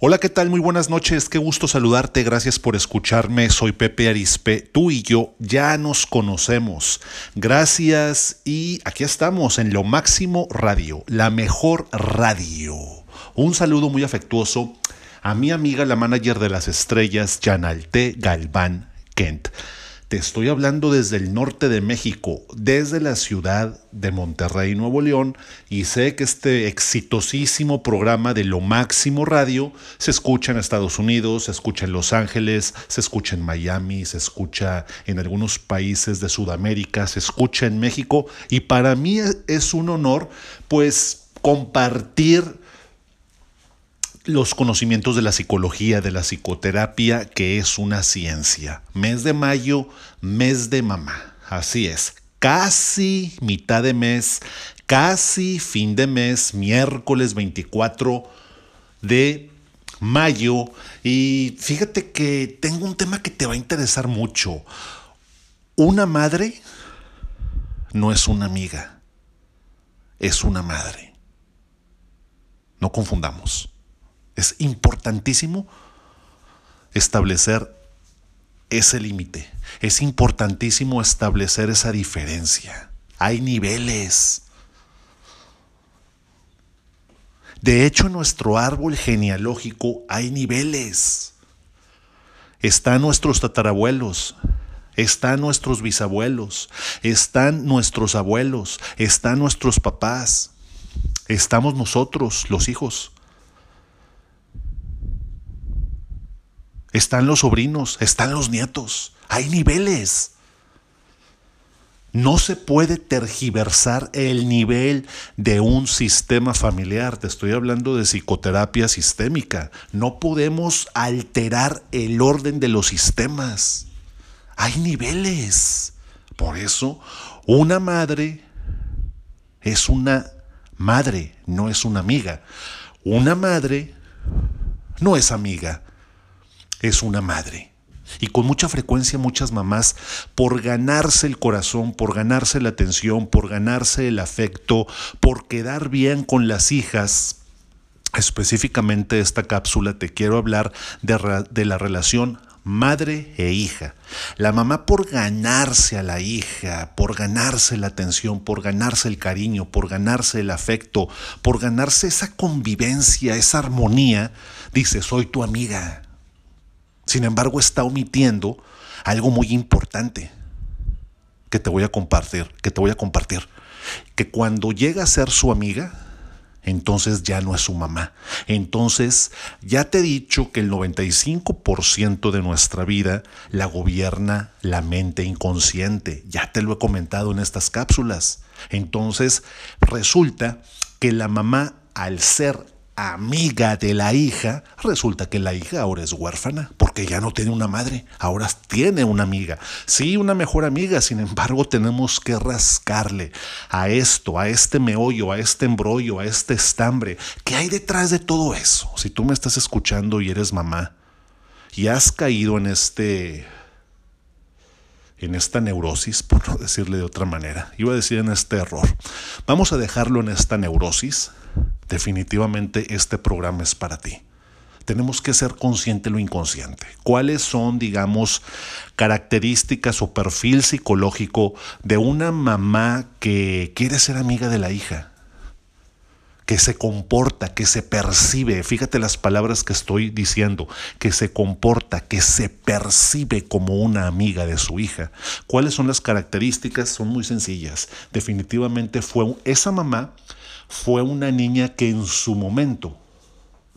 Hola, ¿qué tal? Muy buenas noches, qué gusto saludarte, gracias por escucharme, soy Pepe Arispe, tú y yo ya nos conocemos, gracias y aquí estamos en Lo Máximo Radio, la mejor radio. Un saludo muy afectuoso a mi amiga, la manager de las estrellas, Janalte Galván Kent. Te estoy hablando desde el norte de México, desde la ciudad de Monterrey, Nuevo León, y sé que este exitosísimo programa de Lo Máximo Radio se escucha en Estados Unidos, se escucha en Los Ángeles, se escucha en Miami, se escucha en algunos países de Sudamérica, se escucha en México, y para mí es un honor pues compartir los conocimientos de la psicología, de la psicoterapia, que es una ciencia. Mes de mayo, mes de mamá. Así es. Casi mitad de mes, casi fin de mes, miércoles 24 de mayo. Y fíjate que tengo un tema que te va a interesar mucho. Una madre no es una amiga, es una madre. No confundamos. Es importantísimo establecer ese límite. Es importantísimo establecer esa diferencia. Hay niveles. De hecho, en nuestro árbol genealógico hay niveles. Están nuestros tatarabuelos, están nuestros bisabuelos, están nuestros abuelos, están nuestros papás, estamos nosotros, los hijos. Están los sobrinos, están los nietos, hay niveles. No se puede tergiversar el nivel de un sistema familiar. Te estoy hablando de psicoterapia sistémica. No podemos alterar el orden de los sistemas. Hay niveles. Por eso, una madre es una madre, no es una amiga. Una madre no es amiga es una madre. Y con mucha frecuencia muchas mamás, por ganarse el corazón, por ganarse la atención, por ganarse el afecto, por quedar bien con las hijas, específicamente esta cápsula te quiero hablar de, la relación madre e hija. La mamá por ganarse a la hija, por ganarse la atención, por ganarse el cariño, por ganarse el afecto, por ganarse esa convivencia, esa armonía, dice, soy tu amiga, sin embargo, está omitiendo algo muy importante que te voy a compartir, que te voy a compartir, que cuando llega a ser su amiga, entonces ya no es su mamá. Entonces, ya te he dicho que el 95% de nuestra vida la gobierna la mente inconsciente. Ya te lo he comentado en estas cápsulas. Entonces, resulta que la mamá, al ser amiga de la hija, resulta que la hija ahora es huérfana, porque ya no tiene una madre, ahora tiene una amiga. Sí, una mejor amiga, sin embargo tenemos que rascarle a esto, a este meollo, a este embrollo, a este estambre. ¿Qué hay detrás de todo eso? Si tú me estás escuchando y eres mamá y has caído en este en esta neurosis, por no decirle de otra manera. Iba a decir en este error. Vamos a dejarlo en esta neurosis definitivamente este programa es para ti. Tenemos que ser consciente de lo inconsciente. ¿Cuáles son, digamos, características o perfil psicológico de una mamá que quiere ser amiga de la hija? que se comporta, que se percibe, fíjate las palabras que estoy diciendo, que se comporta, que se percibe como una amiga de su hija. ¿Cuáles son las características? Son muy sencillas. Definitivamente fue esa mamá fue una niña que en su momento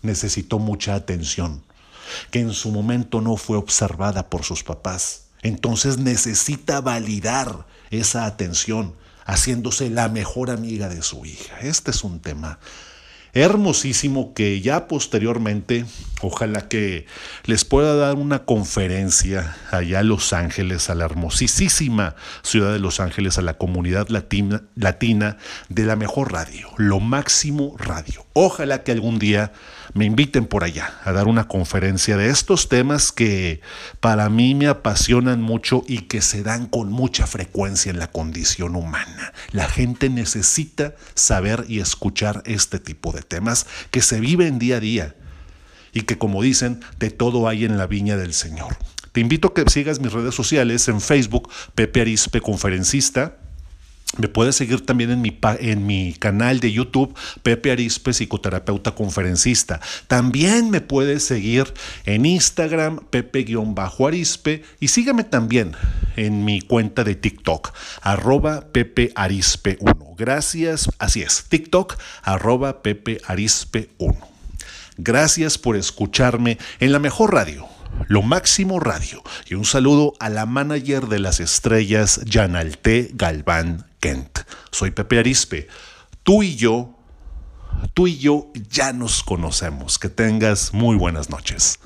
necesitó mucha atención, que en su momento no fue observada por sus papás. Entonces necesita validar esa atención, haciéndose la mejor amiga de su hija. Este es un tema hermosísimo que ya posteriormente, ojalá que les pueda dar una conferencia allá a Los Ángeles, a la hermosísima ciudad de Los Ángeles, a la comunidad latina, latina de la mejor radio, lo máximo radio. Ojalá que algún día me inviten por allá a dar una conferencia de estos temas que para mí me apasionan mucho y que se dan con mucha frecuencia en la condición humana. La gente necesita saber y escuchar este tipo de temas que se viven día a día y que como dicen, de todo hay en la viña del Señor. Te invito a que sigas mis redes sociales en Facebook, Pepe Arispe Conferencista, me puedes seguir también en mi, en mi canal de YouTube, Pepe Arispe, psicoterapeuta conferencista. También me puedes seguir en Instagram, Pepe-Arispe. Y sígueme también en mi cuenta de TikTok, arroba Pepe Arispe 1. Gracias, así es, TikTok, arroba Pepe Arispe 1. Gracias por escucharme en la mejor radio lo Máximo Radio. Y un saludo a la manager de las estrellas, Janalte Galván Kent. Soy Pepe Arispe. Tú y yo, tú y yo ya nos conocemos. Que tengas muy buenas noches.